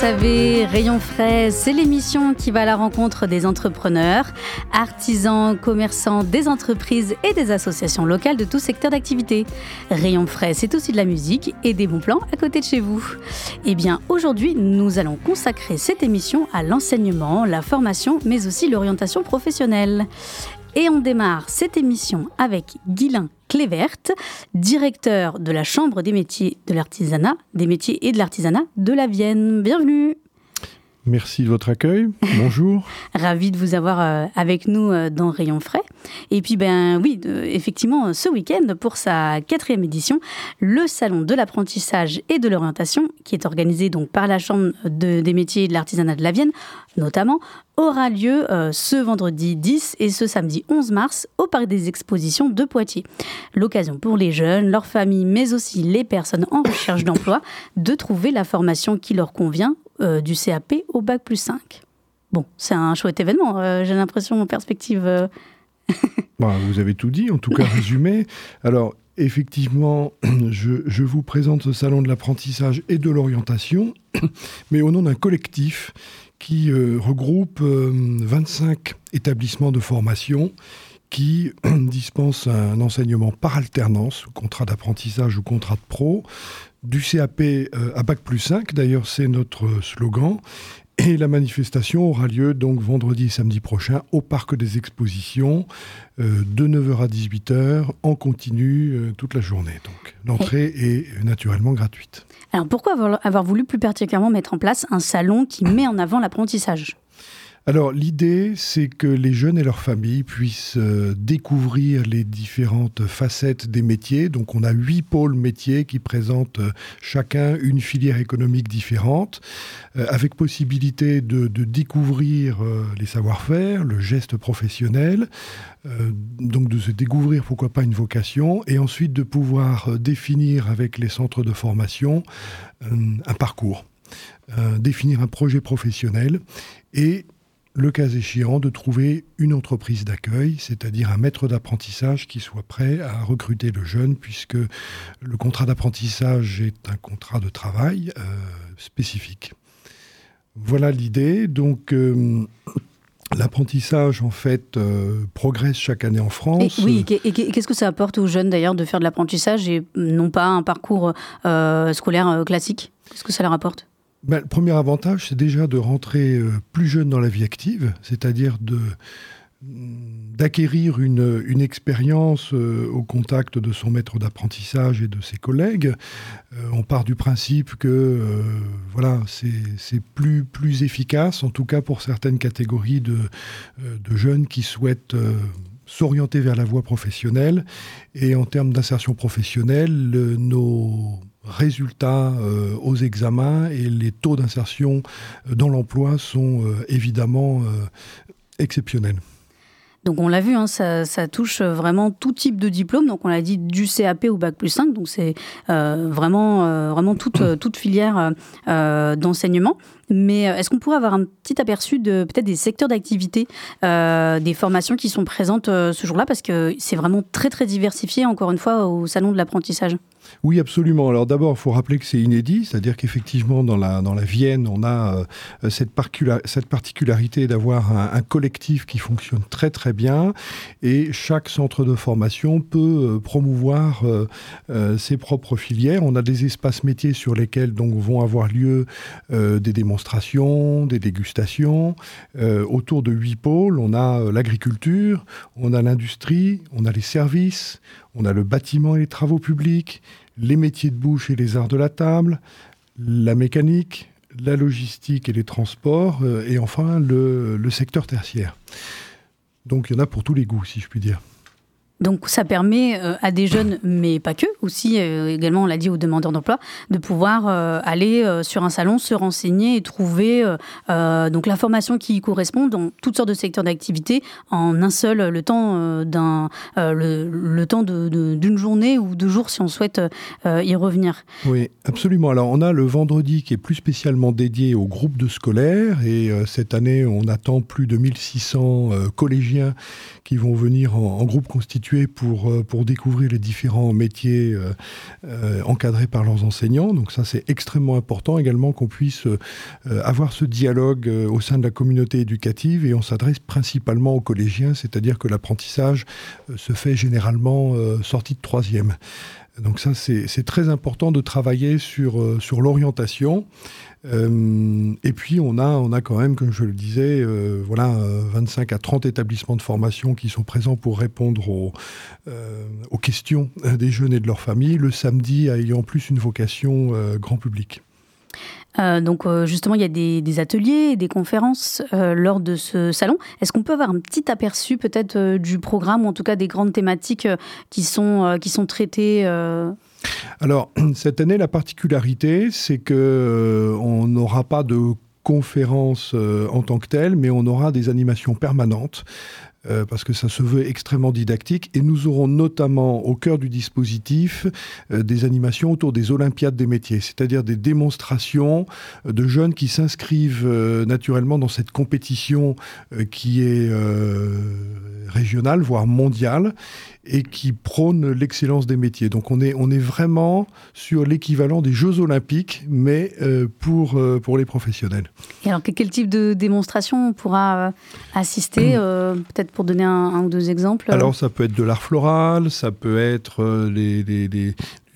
Savez, Rayon Frais, c'est l'émission qui va à la rencontre des entrepreneurs, artisans, commerçants, des entreprises et des associations locales de tout secteur d'activité. Rayon Frais, c'est aussi de la musique et des bons plans à côté de chez vous. Eh bien, aujourd'hui, nous allons consacrer cette émission à l'enseignement, la formation, mais aussi l'orientation professionnelle. Et on démarre cette émission avec Guilain Clévert, directeur de la Chambre des métiers de l'artisanat, des métiers et de l'artisanat de la Vienne. Bienvenue. Merci de votre accueil. Bonjour. Ravi de vous avoir euh, avec nous euh, dans Rayon Frais. Et puis, ben oui, effectivement, ce week-end, pour sa quatrième édition, le Salon de l'apprentissage et de l'orientation, qui est organisé donc par la Chambre de- des métiers et de l'artisanat de la Vienne, notamment, aura lieu euh, ce vendredi 10 et ce samedi 11 mars au Parc des Expositions de Poitiers. L'occasion pour les jeunes, leurs familles, mais aussi les personnes en recherche d'emploi de trouver la formation qui leur convient euh, du CAP au Bac plus 5. Bon, c'est un chouette événement, euh, j'ai l'impression en perspective. euh, Bon, vous avez tout dit, en tout cas résumé. Alors, effectivement, je, vous présente ce salon de l'apprentissage et de l'orientation, mais au nom d'un collectif qui regroupe euh, 25 établissements de formation qui dispensent un enseignement par alternance, contrat d'apprentissage ou contrat de pro, du CAP euh, à Bac plus 5, d'ailleurs c'est notre slogan, et la manifestation aura lieu donc vendredi et samedi prochain au Parc des Expositions, euh, de 9h à 18h, en continu euh, toute la journée. Donc l'entrée est euh, naturellement gratuite. Alors pourquoi avoir voulu plus particulièrement mettre en place un salon qui met en avant l'apprentissage? Alors l'idée, c'est que les jeunes et leurs familles puissent euh, découvrir les différentes facettes des métiers. Donc on a huit pôles métiers qui présentent euh, chacun une filière économique différente, euh, avec possibilité de, de découvrir les savoir-faire, le geste professionnel, donc de se découvrir pourquoi pas une vocation, et ensuite de pouvoir définir avec les centres de formation un parcours, définir un projet professionnel et le cas échéant, de trouver une entreprise d'accueil, c'est-à-dire un maître d'apprentissage qui soit prêt à recruter le jeune, puisque le contrat d'apprentissage est un contrat de travail euh, spécifique. Voilà l'idée. Donc, euh, l'apprentissage, en fait, euh, progresse chaque année en Et, France. oui, et, qu'est-ce que ça apporte aux jeunes d'ailleurs de faire de l'apprentissage et non pas un parcours scolaire classique? Qu'est-ce que ça leur apporte? Ben, le premier avantage, c'est déjà de rentrer euh, plus jeune dans la vie active, c'est-à-dire de d'acquérir une, expérience euh, au contact de son maître d'apprentissage et de ses collègues. Euh, on part du principe que voilà, c'est plus, efficace, en tout cas pour certaines catégories de, jeunes qui souhaitent s'orienter vers la voie professionnelle. Et en termes d'insertion professionnelle, le- nos résultats euh, aux examens et les taux d'insertion dans l'emploi sont euh, évidemment euh, exceptionnels. Donc on l'a vu, hein, ça, ça touche vraiment tout type de diplôme. Donc on l'a dit du CAP au bac plus 5. Donc c'est euh, vraiment, euh, vraiment toute, toute filière euh, d'enseignement. Mais est-ce qu'on pourrait avoir un petit aperçu de peut-être des secteurs d'activité, des formations qui sont présentes ce jour-là? Parce que c'est vraiment très très diversifié, encore une fois, au salon de l'apprentissage. Oui, absolument. Alors d'abord, il faut rappeler que c'est inédit, c'est-à-dire qu'effectivement, dans la, dans la Vienne, on a euh, cette, cette particularité d'avoir un, collectif qui fonctionne très très bien. Et chaque centre de formation peut promouvoir ses propres filières. On a des espaces métiers sur lesquels vont avoir lieu des démonstrations, des dégustations. autour de huit pôles, on a l'agriculture, on a l'industrie, on a les services, on a le bâtiment et les travaux publics, les métiers de bouche et les arts de la table, la mécanique, la logistique et les transports, euh, et enfin le, le secteur tertiaire. Donc il y en a pour tous les goûts, si je puis dire. Donc ça permet euh, à des jeunes, mais pas que, aussi euh, également, on l'a dit aux demandeurs d'emploi, de pouvoir euh, aller sur un salon, se renseigner et trouver donc la formation qui correspond dans toutes sortes de secteurs d'activité en un seul le temps d'un le, temps d'une journée ou deux jours si on souhaite y revenir. Oui, absolument. Alors on a le vendredi qui est plus spécialement dédié aux groupes de scolaires et cette année on attend plus de 1600 collégiens qui vont venir en, en groupe constitué pour, euh, pour découvrir les différents métiers euh, euh, encadrés par leurs enseignants. Donc ça, c'est extrêmement important également qu'on puisse avoir ce dialogue au sein de la communauté éducative et on s'adresse principalement aux collégiens, c'est-à-dire que l'apprentissage se fait généralement sortie de troisième. Donc ça, c'est très important de travailler sur, sur l'orientation. Euh, et puis, on a, on a quand même, comme je le disais, euh, voilà, 25 à 30 établissements de formation qui sont présents pour répondre aux, euh, aux questions des jeunes et de leurs familles, le samedi ayant plus une vocation grand public. Donc justement, il y a des, ateliers, des conférences lors de ce salon. Est-ce qu'on peut avoir un petit aperçu peut-être du programme ou en tout cas des grandes thématiques qui sont, qui sont traitées alors, cette année, la particularité, c'est que euh, on n'aura pas de conférence euh, en tant que telle, mais on aura des animations permanentes euh, parce que ça se veut extrêmement didactique. Et nous aurons notamment au cœur du dispositif euh, des animations autour des Olympiades des métiers, c'est-à-dire des démonstrations euh, de jeunes qui s'inscrivent naturellement dans cette compétition qui est régionale, voire mondiale, et qui prône l'excellence des métiers. Donc on est, on est vraiment sur l'équivalent des Jeux olympiques, mais pour, pour les professionnels. Et alors quel type de démonstration on pourra assister Peut-être pour donner un, ou deux exemples Alors, ça peut être de l'art floral, ça peut être euh,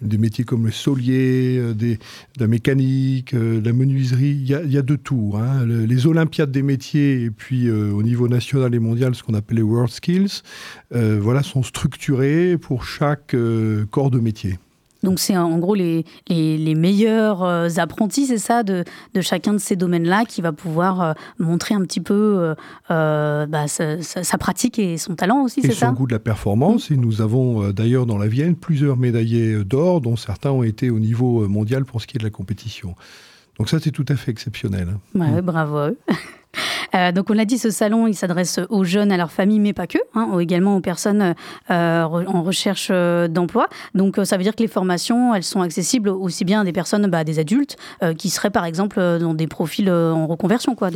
des métiers comme le soulier, euh, la mécanique, euh, la menuiserie, il y, a, de tout. Hein. les Olympiades des métiers, et puis au niveau national et mondial, ce qu'on appelle les World Skills, voilà, sont structurés pour chaque corps de métier. Donc c'est en gros les, les, meilleurs euh, apprentis, c'est ça, de, de, chacun de ces domaines-là qui va pouvoir euh, montrer un petit peu euh, bah, sa, pratique et son talent aussi, c'est ça Et son goût de la performance. Et nous avons d'ailleurs dans la Vienne plusieurs médaillés d'or, dont certains ont été au niveau mondial pour ce qui est de la compétition. Donc ça, c'est tout à fait exceptionnel. Ouais, bravo euh, donc on l'a dit, ce salon, il s'adresse aux jeunes, à leurs familles, mais pas que, hein, également aux personnes euh, en recherche euh, d'emploi. Donc ça veut dire que les formations, elles sont accessibles aussi bien à des personnes, bah, des adultes, qui seraient par exemple dans des profils en reconversion. Quoi,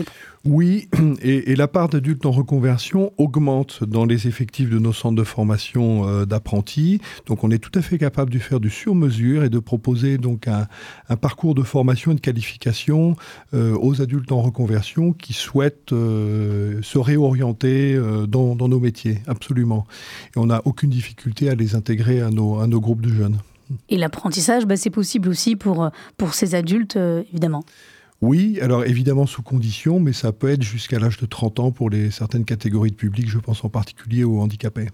Oui, et, la part d'adultes en reconversion augmente dans les effectifs de nos centres de formation d'apprentis. Donc on est tout à fait capable de faire du sur-mesure et de proposer donc un, un, parcours de formation et de qualification aux adultes en reconversion qui souhaitent euh, se réorienter euh, dans, nos métiers, absolument. Et on n'a aucune difficulté à les intégrer à nos, à nos groupes de jeunes. Et l'apprentissage, bah, c'est possible aussi pour, pour ces adultes, euh, évidemment. Oui, alors évidemment sous condition, mais ça peut être jusqu'à l'âge de 30 ans pour les, certaines catégories de public, je pense en particulier aux handicapés.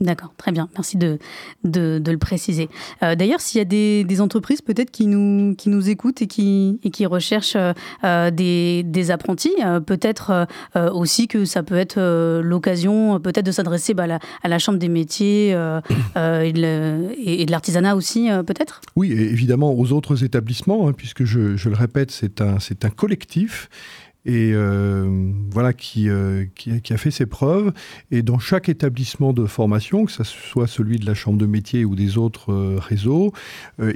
D'accord, très bien. Merci de, de, le préciser. Euh, d'ailleurs, s'il y a des, entreprises peut-être qui nous, qui nous écoutent et qui, et qui recherchent euh, des, des, apprentis, euh, peut-être aussi que ça peut être l'occasion peut-être de s'adresser bah, à, la, Chambre des métiers et de l'artisanat aussi, peut-être? Oui, évidemment aux autres établissements, hein, puisque je, je, le répète, c'est un, un collectif et euh, voilà euh, qui, qui, a fait ses preuves. Et dans chaque établissement de formation, que ce soit celui de la chambre de métier ou des autres euh, réseaux,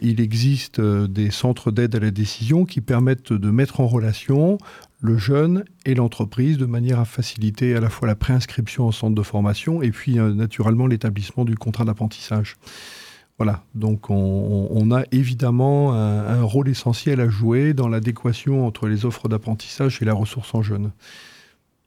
il existe des centres d'aide à la décision qui permettent de mettre en relation le jeune et l'entreprise de manière à faciliter à la fois la préinscription au centre de formation et puis naturellement l'établissement du contrat d'apprentissage. Voilà, donc on, a évidemment un, rôle essentiel à jouer dans l'adéquation entre les offres d'apprentissage et la ressource en jeunes.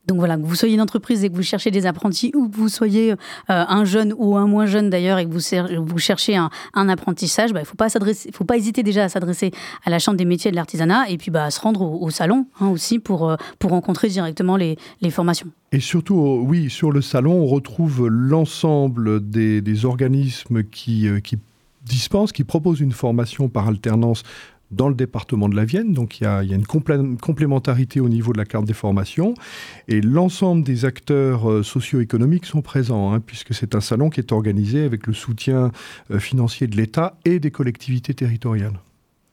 Donc voilà, que vous soyez une entreprise et que vous cherchez des apprentis ou que vous soyez euh, un jeune ou un moins jeune d'ailleurs et que vous, cherchez un, apprentissage, bah, il ne faut pas s'adresser, faut pas hésiter déjà à s'adresser à la Chambre des métiers de l'artisanat et puis bah, à se rendre au, salon hein, aussi pour, euh, pour rencontrer directement les, formations. Et surtout, oui, sur le salon, on retrouve l'ensemble des, organismes euh, qui dispensent, qui proposent une formation par alternance dans le département de la Vienne. Donc il y a, une complémentarité au niveau de la carte des formations. Et l'ensemble des acteurs euh, socio-économiques sont présents, hein, puisque c'est un salon qui est organisé avec le soutien euh, financier de l'État et des collectivités territoriales.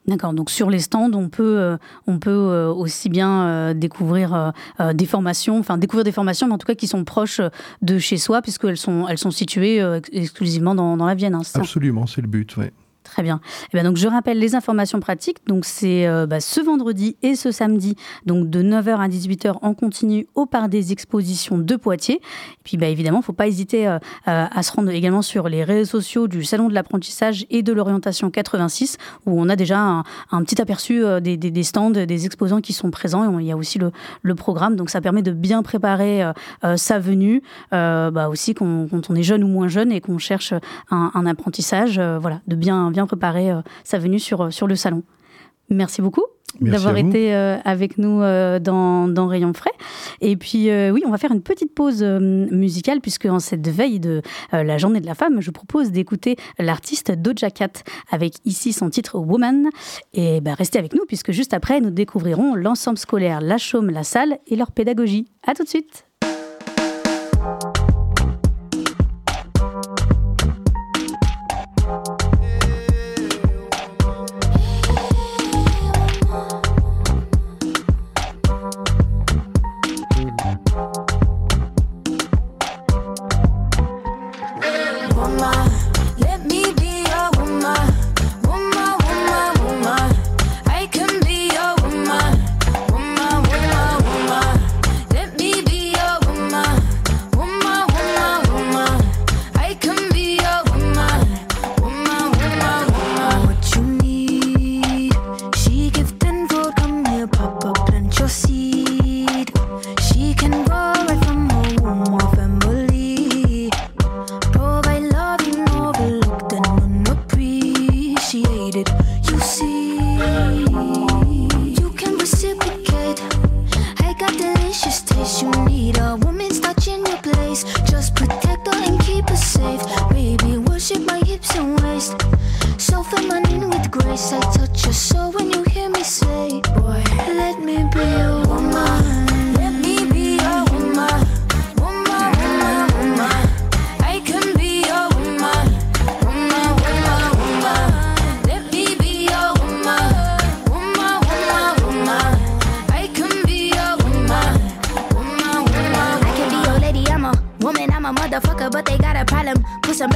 D'accord, donc sur les stands, on peut, euh, on peut aussi bien découvrir des formations, enfin découvrir des formations, mais en tout cas qui sont proches de chez soi, puisqu'elles sont, elles sont situées exclusivement dans, la Vienne. Hein, Absolument, c'est le but, oui. Très bien. Et eh bien donc je rappelle les informations pratiques. Donc c'est euh, bah, ce vendredi et ce samedi, donc de 9h à 18h en continu au Parc des Expositions de Poitiers. Et puis bah, évidemment, il ne faut pas hésiter euh, euh, à se rendre également sur les réseaux sociaux du Salon de l'apprentissage et de l'orientation 86, où on a déjà un, petit aperçu des, stands, des exposants qui sont présents. il y a aussi le, programme, donc ça permet de bien préparer sa venue, bah, aussi quand, on est jeune ou moins jeune et qu'on cherche un, un apprentissage, voilà, de bien bien préparer euh, sa venue sur, euh, sur le salon. Merci beaucoup d'avoir été euh, avec nous dans, dans, Rayon Frais. Et puis, oui, on va faire une petite pause musicale, puisque en cette veille de la journée de la femme, je propose d'écouter l'artiste Doja Cat avec ici son titre Woman. Et bah, restez avec nous, puisque juste après, nous découvrirons l'ensemble scolaire La Chaume, La Salle et leur pédagogie. À tout de suite!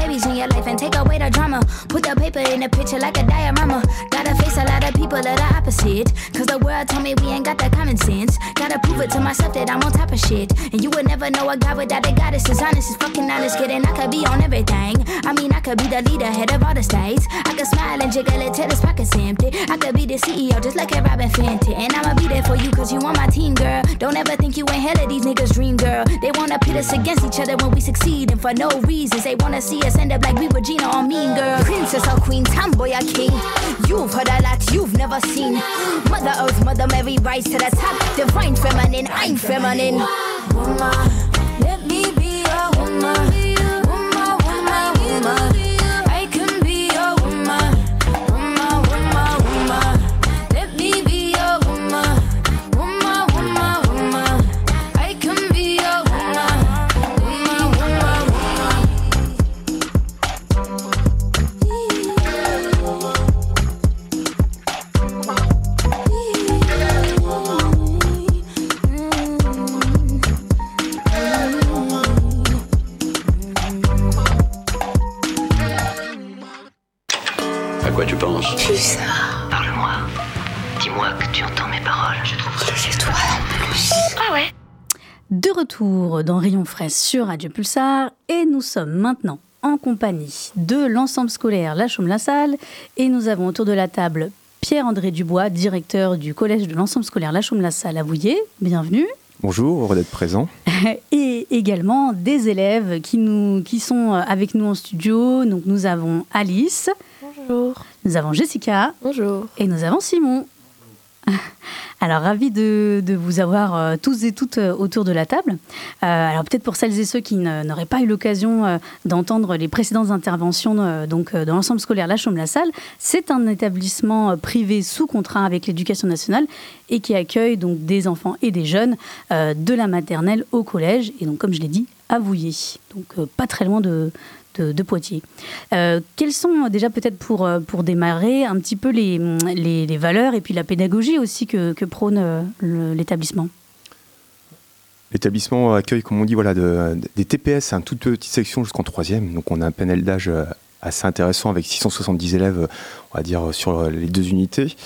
babies in your life and take away the drama. Put the paper in the picture like a diorama. Gotta face a lot of people that are opposite. Tell told me we ain't got that common sense. Gotta prove it to myself that I'm on top of shit. And you would never know a guy without a goddess. As honest as fucking honest, kidding. I could be on everything. I mean, I could be the leader, head of all the states. I could smile and jiggle it till his pockets empty. I could be the CEO, just like a Robin Fenty. And I'ma be there for you, cause you want my team, girl. Don't ever think you ain't hell of these niggas' dream, girl. They wanna pit us against each other when we succeed. And for no reasons, they wanna see us end up like we were Gina or Mean Girl. Princess or Queen, Tomboy or King. You've heard a lot, you've never seen. Mother Earth, Mother Mary, rise to the top. Divine feminine, I'm feminine. Woman. dans Rayon Frais sur Radio Pulsar et nous sommes maintenant en compagnie de l'ensemble scolaire La Chaume-La Salle et nous avons autour de la table Pierre-André Dubois, directeur du collège de l'ensemble scolaire La Chaume-La Salle à Vouillé. Bienvenue. Bonjour, heureux d'être présent. Et également des élèves qui, nous, qui sont avec nous en studio. Donc nous avons Alice. Bonjour. Nous avons Jessica. Bonjour. Et nous avons Simon. Alors, ravi de, vous avoir euh, tous et toutes euh, autour de la table. Euh, alors, peut-être pour celles et ceux qui n'auraient pas eu l'occasion d'entendre les précédentes interventions donc, dans l'ensemble scolaire La Chaume-la-Salle, c'est un établissement privé sous contrat avec l'éducation nationale et qui accueille donc des enfants et des jeunes de la maternelle au collège. Et donc, comme je l'ai dit, à Vouillé. Donc, pas très loin de, de, Poitiers. Euh, quelles sont déjà peut-être pour, euh, pour démarrer un petit peu les, les, valeurs et puis la pédagogie aussi que, prône euh, l'établissement? L'établissement accueille, comme on dit, voilà, de, des TPS, une toute petite section jusqu'en troisième. Donc on a un panel d'âge assez intéressant avec 670 élèves, on va dire, sur les deux unités.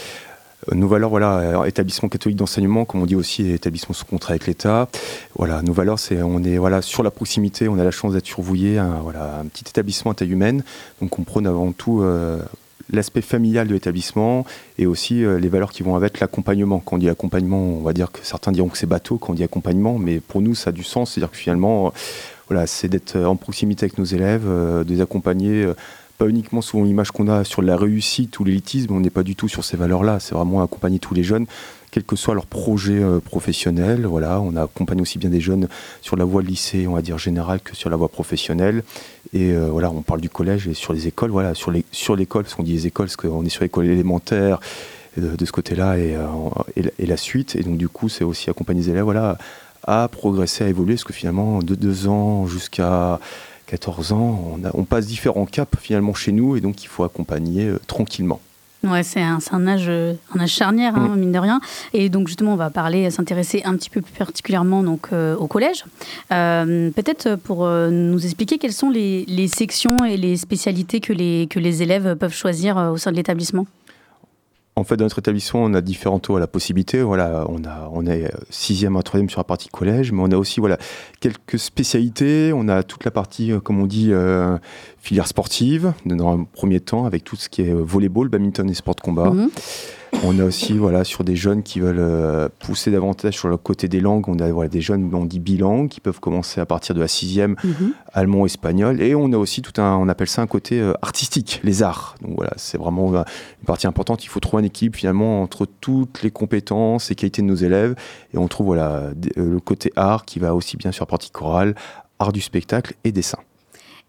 Nos valeurs, voilà, euh, établissement catholique d'enseignement, comme on dit aussi, établissement sous contrat avec l'État. Voilà, nos valeurs, c'est on est voilà sur la proximité, on a la chance d'être survouillé, un, voilà, un petit établissement à taille humaine. Donc on prône avant tout euh, l'aspect familial de l'établissement et aussi euh, les valeurs qui vont avec l'accompagnement. Quand on dit accompagnement, on va dire que certains diront que c'est bateau quand on dit accompagnement, mais pour nous, ça a du sens. C'est-à-dire que finalement, voilà, c'est d'être en proximité avec nos élèves, de les accompagner pas uniquement souvent l'image qu'on a sur la réussite ou l'élitisme, on n'est pas du tout sur ces valeurs-là. C'est vraiment accompagner tous les jeunes, quel que soit leur projet euh, professionnel. Voilà, on accompagne aussi bien des jeunes sur la voie lycée, on va dire générale, que sur la voie professionnelle. Et euh, voilà, on parle du collège et sur les écoles. Voilà, sur les sur l'école, parce qu'on dit les écoles, parce qu'on est sur l'école élémentaire. De, ce côté-là et, euh, et, la suite. Et donc, du coup, c'est aussi accompagner les élèves voilà, à progresser, à évoluer, parce que finalement, de deux ans jusqu'à 14 ans, on, passe différents caps finalement chez nous et donc il faut accompagner euh, tranquillement. Ouais, c'est un, âge, euh, un âge charnière, hein, mm. mine de rien. Et donc, justement, on va parler, s'intéresser un petit peu plus particulièrement donc, euh, au collège. Peut-être pour nous expliquer quelles sont les, les, sections et les spécialités que les, que les élèves peuvent choisir au sein de l'établissement. En fait, dans notre établissement, on a différents taux à la possibilité. On a, on est sixième à troisième sur la partie collège, mais on a aussi voilà quelques spécialités. On a toute la partie, euh, comme on dit, euh, filière sportive dans un premier temps, avec tout ce qui est volleyball, badminton et sport de combat. Mhm. On a aussi, voilà, sur des jeunes qui veulent euh, pousser davantage sur le côté des langues, on a voilà, des jeunes, on dit bilingues, qui peuvent commencer à partir de la sixième, mhm. allemand, espagnol. Et on a aussi tout un, on appelle ça un côté euh, artistique, les arts. Donc voilà, c'est vraiment euh, une partie importante. Il faut trouver un équilibre finalement entre toutes les compétences et qualités de nos élèves. Et on trouve voilà, le côté art qui va aussi bien sur la partie chorale, art du spectacle et dessin.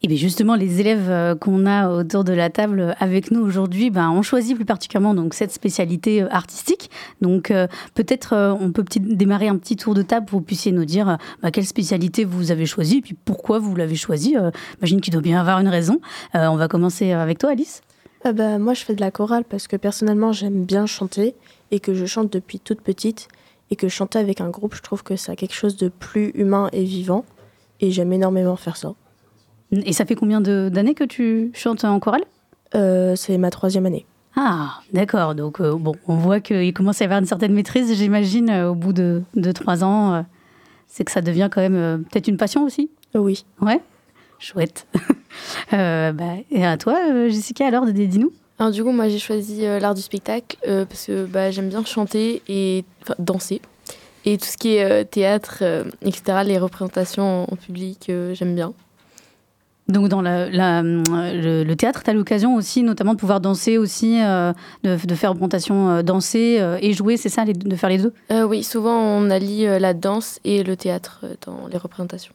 Et bien justement, les élèves euh, qu'on a autour de la table avec nous aujourd'hui ben, ont choisi plus particulièrement donc, cette spécialité euh, artistique. Donc euh, peut-être on peut petit, démarrer un petit tour de table pour que vous puissiez nous dire bah, quelle spécialité vous avez choisie et puis pourquoi vous l'avez choisie. J'imagine qu'il doit bien avoir une raison. on va commencer avec toi, Alice. bah, moi, je fais de la chorale parce que personnellement, j'aime bien chanter et que je chante depuis toute petite et que chanter avec un groupe, je trouve que c'est quelque chose de plus humain et vivant et j'aime énormément faire ça. Et ça fait combien d'années que tu chantes en chorale? Euh, C'est ma troisième année. Ah, d'accord. Donc, euh, bon, on voit qu'il commence à y avoir une certaine maîtrise, j'imagine, euh, au bout de, de trois ans. c'est que ça devient quand même peut-être une passion aussi? Oui. Ouais Chouette. bah, et à toi, Jessica, alors, dis-nous alors du coup, moi j'ai choisi l'art du spectacle parce que bah, j'aime bien chanter et danser. Et tout ce qui est théâtre, etc., les représentations en public, j'aime bien. Donc dans la, le, théâtre, tu as l'occasion aussi notamment de pouvoir danser aussi, euh, de, faire représentation, euh, danser euh, et jouer, c'est ça, de faire les deux? Oui, souvent on allie la danse et le théâtre dans les représentations.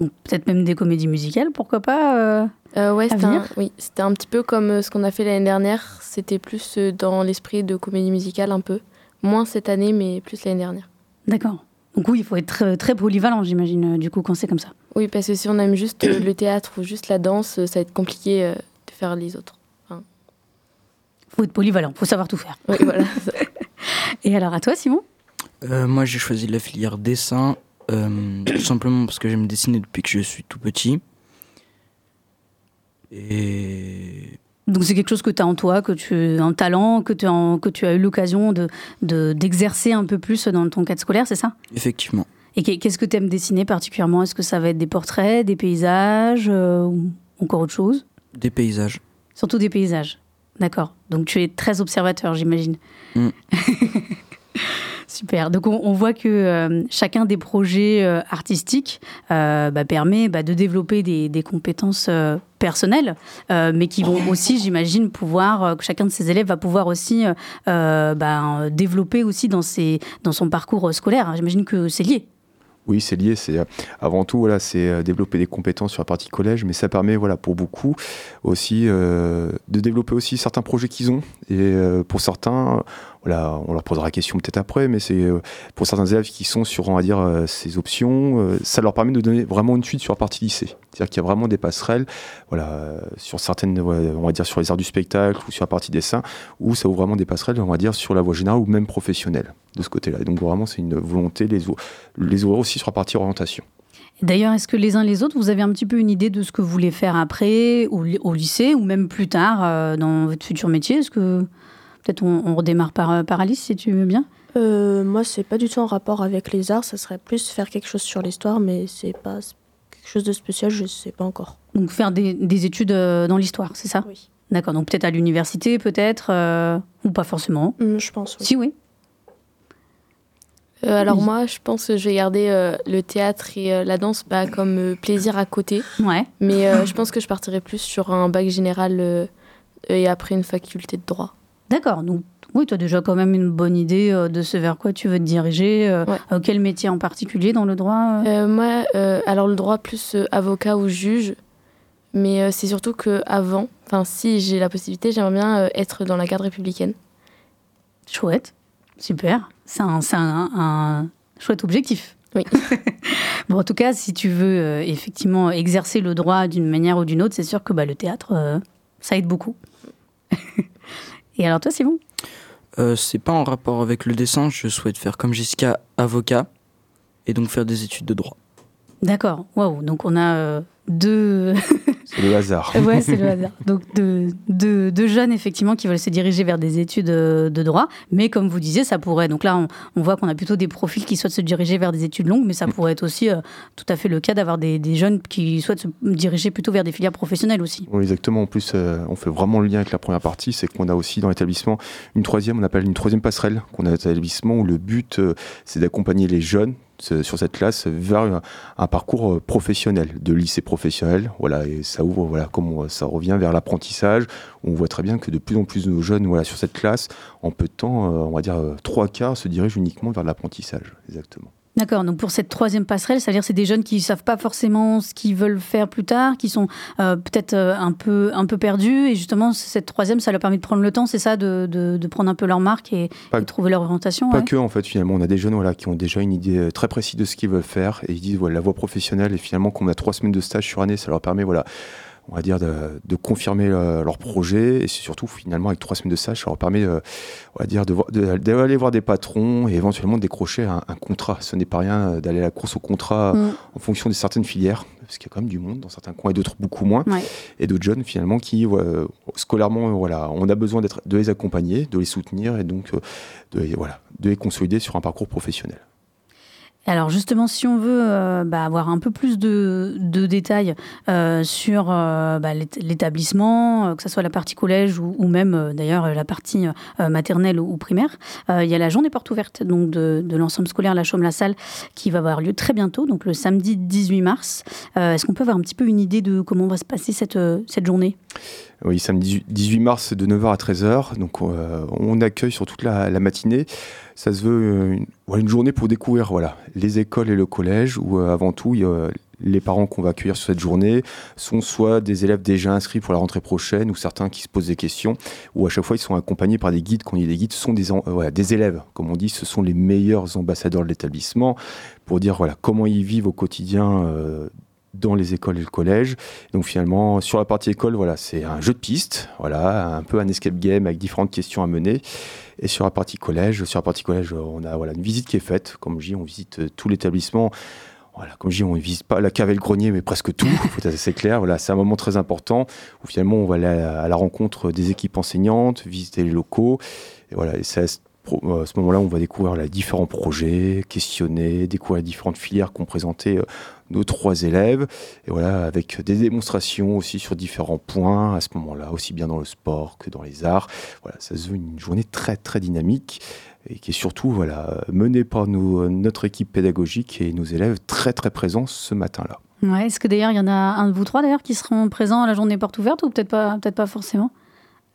Donc peut-être même des comédies musicales, pourquoi pas ouais, c'était un, oui, c'était un petit peu comme ce qu'on a fait l'année dernière. C'était plus dans l'esprit de comédie musicale un peu. Moins cette année, mais plus l'année dernière. D'accord. Donc oui, il faut être très, polyvalent, j'imagine, du coup, quand c'est comme ça. Oui, parce que si on aime juste euh, le théâtre ou juste la danse, euh, ça va être compliqué euh, de faire les autres. Il faut être polyvalent, faut savoir tout faire. Oui, voilà. Et alors, à toi, Simon? Moi, j'ai choisi la filière dessin, tout simplement parce que j'aime dessiner depuis que je suis tout petit. Et donc c'est quelque chose que tu as en toi, que tu un talent, que tu as, que tu as eu l'occasion de, d'exercer un peu plus dans ton cadre scolaire, c'est ça? Effectivement. Et qu'est-ce que tu aimes dessiner particulièrement? Est-ce que ça va être des portraits, des paysages euh, ou encore autre chose? Des paysages. Surtout des paysages. D'accord. Donc tu es très observateur, j'imagine. Mm. Super. Donc on, voit que euh, chacun des projets euh, artistiques euh, bah, permet bah, de développer des, compétences personnelles, mais qui vont aussi, j'imagine, pouvoir, que chacun de ces élèves va pouvoir aussi bah, développer aussi dans, ses, dans son parcours scolaire. J'imagine que c'est lié. Oui, c'est lié. C'est avant tout voilà, c'est développer des compétences sur la partie collège, mais ça permet voilà pour beaucoup aussi de développer aussi certains projets qu'ils ont. Et pour certains, on leur posera la question peut-être après, mais c'est euh, pour certains élèves qui sont sur, on va dire, euh, ces options, euh, ça leur permet de donner vraiment une suite sur la partie lycée. C'est-à-dire qu'il y a vraiment des passerelles, voilà, sur certaines, on va dire, sur les arts du spectacle ou sur la partie dessin, où ça ouvre vraiment des passerelles, on va dire, sur la voie générale ou même professionnelle de ce côté-là. donc vraiment, c'est une volonté les, les ouvrir aussi sur la partie orientation. D'ailleurs, est-ce que les uns les autres, vous avez un petit peu une idée de ce que vous voulez faire après, au lycée, ou même plus tard dans votre futur métier? Est-ce que Peut-être on, redémarre par, euh, par Alice, si tu veux bien. Euh, moi, c'est pas du tout en rapport avec les arts. Ça serait plus faire quelque chose sur l'histoire, mais c'est pas quelque chose de spécial, je sais pas encore. Donc faire des, études euh, dans l'histoire, c'est ça? Oui. D'accord, donc peut-être à l'université, peut-être, ou pas forcément mmh, Je pense, oui. Si, oui. alors moi, je pense que je vais garder le théâtre et la danse bah, comme plaisir à côté. Ouais. Mais je pense que je partirai plus sur un bac général et après une faculté de droit. D'accord. Donc, oui, tu as déjà quand même une bonne idée euh, de ce vers quoi tu veux te diriger. Euh, euh, quel métier en particulier dans le droit Moi, alors le droit plus avocat ou juge. Mais c'est surtout que avant, enfin, si j'ai la possibilité, j'aimerais bien être dans la garde républicaine. Chouette. Super. C'est un, un, chouette objectif. Oui. bon, en tout cas, si tu veux effectivement exercer le droit d'une manière ou d'une autre, c'est sûr que bah, le théâtre, ça aide beaucoup. Et alors toi, Simon? Euh, C'est pas en rapport avec le dessin. Je souhaite faire comme Jessica, avocat, et donc faire des études de droit. D'accord. Waouh. Donc on a euh, deux. c'est le hasard. ouais, c'est le hasard. Donc deux, deux, jeunes effectivement qui veulent se diriger vers des études euh, de droit, mais comme vous disiez, ça pourrait. Donc là, on, on voit qu'on a plutôt des profils qui souhaitent se diriger vers des études longues, mais ça mm. pourrait être aussi euh, tout à fait le cas d'avoir des, des, jeunes qui souhaitent se diriger plutôt vers des filières professionnelles aussi. Oui, exactement. En plus, euh, on fait vraiment le lien avec la première partie, c'est qu'on a aussi dans l'établissement une troisième, on appelle une troisième passerelle, qu'on a dans l'établissement où le but, c'est d'accompagner les jeunes sur cette classe vers un, parcours euh, professionnel, de lycée professionnel. Voilà, et ça ouvre, voilà, comme ça revient vers l'apprentissage. On voit très bien que de plus en plus de jeunes, voilà, sur cette classe, en peu de temps, euh, on va dire euh, trois quarts se dirigent uniquement vers l'apprentissage. Exactement. D'accord, donc pour cette troisième passerelle, c'est-à-dire c'est des jeunes qui ne savent pas forcément ce qu'ils veulent faire plus tard, qui sont euh, peut-être euh, un, peu, un peu perdus, et justement cette troisième, ça leur permet de prendre le temps, c'est ça, de, de, prendre un peu leur marque et, de trouver leur orientation Pas que, en fait, finalement, on a des jeunes voilà, qui ont déjà une idée euh, très précise de ce qu'ils veulent faire, et ils disent, voilà, la voie professionnelle, et finalement, qu'on a trois semaines de stage sur année, ça leur permet, voilà, on va dire, de, confirmer euh, leur projet. Et surtout, finalement, avec trois semaines de stage, ça leur permet, euh, on va dire, d'aller voir des patrons et éventuellement de décrocher un, contrat. Ce n'est pas rien euh, d'aller à la course au contrat mm. en fonction de certaines filières, parce qu'il y a quand même du monde dans certains coins et d'autres beaucoup moins. Et d'autres jeunes, finalement, qui, scolairement, voilà, on a besoin de les accompagner, de les soutenir et donc de, voilà, de les consolider sur un parcours professionnel. Alors justement, si on veut euh, bah, avoir un peu plus de, détails euh, sur euh, bah, l'établissement, que ce soit la partie collège ou, même d'ailleurs la partie maternelle ou, primaire, il y a la journée porte ouverte donc de, l'ensemble scolaire La Chaume-la Salle qui va avoir lieu très bientôt, donc le samedi 18 mars. Est-ce qu'on peut avoir un petit peu une idée de comment va se passer cette, cette journée? Oui, samedi 18 mars de 9h à 13h. Donc on accueille sur toute la matinée ça se veut une, une, journée pour découvrir voilà, les écoles et le collège, où euh, avant tout, les parents qu'on va accueillir sur cette journée sont soit des élèves déjà inscrits pour la rentrée prochaine, ou certains qui se posent des questions, ou à chaque fois ils sont accompagnés par des guides. Quand on dit des guides, ce sont des, euh, des élèves, comme on dit, ce sont les meilleurs ambassadeurs de l'établissement, pour dire voilà, comment ils vivent au quotidien. Dans les écoles et le collège. Donc finalement, sur la partie école, voilà, c'est un jeu de piste, voilà, un peu un escape game avec différentes questions à mener. Et sur la partie collège, sur la partie collège, on a voilà une visite qui est faite. Comme je dis, on visite euh, tout l'établissement. Voilà, comme je dis, on ne visite pas la cave et le grenier, mais presque tout. Faut être assez clair. Voilà, c'est un moment très important où finalement on va aller à la rencontre des équipes enseignantes, visiter les locaux. Et voilà, et ça à ce moment-là, on va découvrir les différents projets, questionner, découvrir les différentes filières qu'ont présentées nos trois élèves. Et voilà, avec des démonstrations aussi sur différents points à ce moment-là, aussi bien dans le sport que dans les arts. Voilà, ça se veut une journée très très dynamique et qui est surtout voilà, menée par nous, notre équipe pédagogique et nos élèves très très présents ce matin-là. Ouais, Est-ce que d'ailleurs il y en a un de vous trois d'ailleurs qui seront présents à la journée porte ouverte ou peut-être pas, peut-être pas forcément?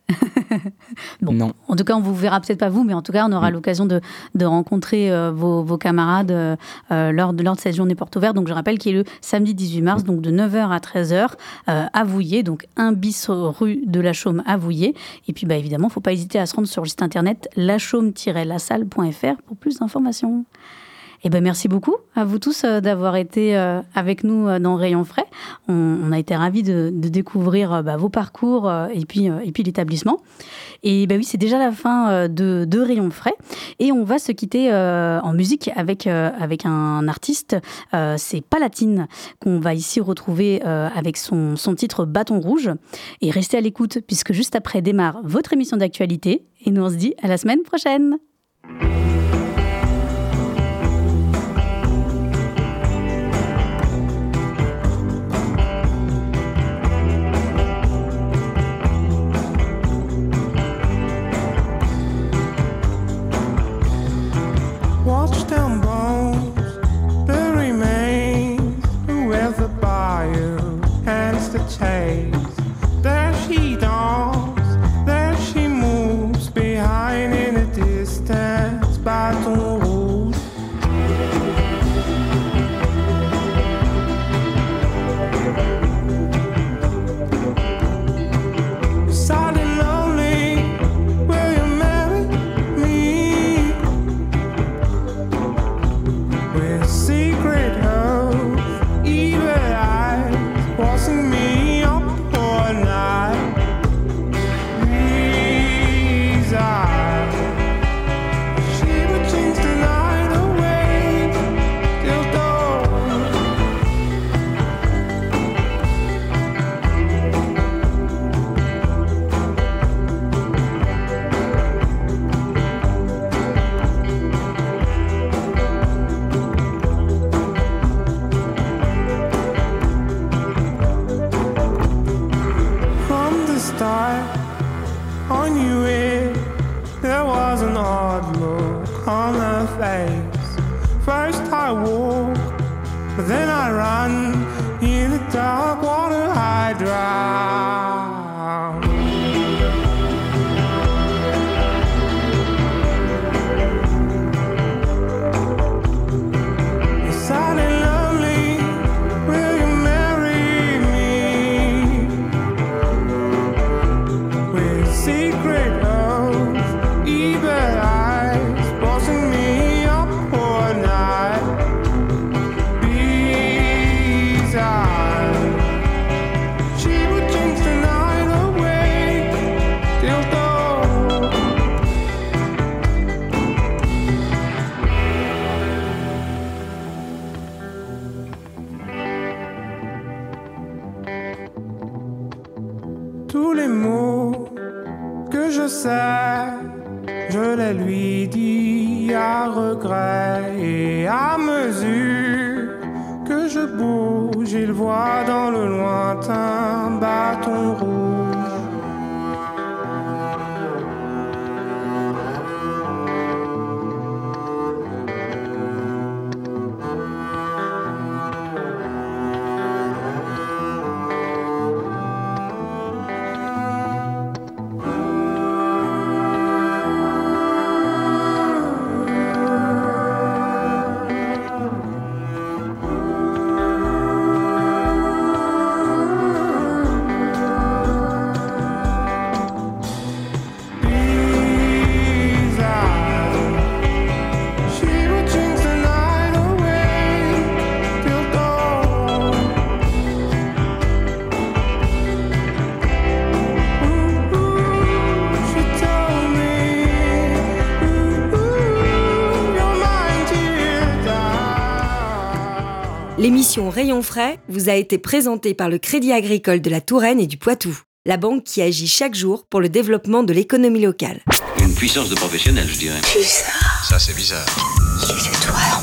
bon, Non. En tout cas, on vous verra peut-être pas vous, mais en tout cas, on aura l'occasion de, de rencontrer euh, vos, vos camarades euh, euh, lors, de, lors de cette journée porte ouverte. Donc, je rappelle qu'il est le samedi 18 mars, donc de 9h à 13h euh, à Vouillé, donc 1 bis rue de la Chaume à Vouillé. Et puis, bah, évidemment, faut pas hésiter à se rendre sur le site internet lachaume-lasalle.fr pour plus d'informations. Eh ben, merci beaucoup à vous tous euh, d'avoir été euh, avec nous euh, dans Rayon Frais. On, a été ravis de, découvrir bah, vos parcours et puis, et puis l'établissement. Et ben oui, c'est déjà la fin de, de Rayon Frais. Et on va se quitter en musique avec, avec un artiste. C'est Palatine qu'on va ici retrouver avec son, son titre Bâton Rouge. Et restez à l'écoute puisque juste après démarre votre émission d'actualité. Et nous on se dit à la semaine prochaine. L'émission Rayon Frais vous a été présentée par le Crédit Agricole de la Touraine et du Poitou, la banque qui agit chaque jour pour le développement de l'économie locale. Une puissance de professionnel, je dirais. Bizarre. Ça, c'est bizarre. Toi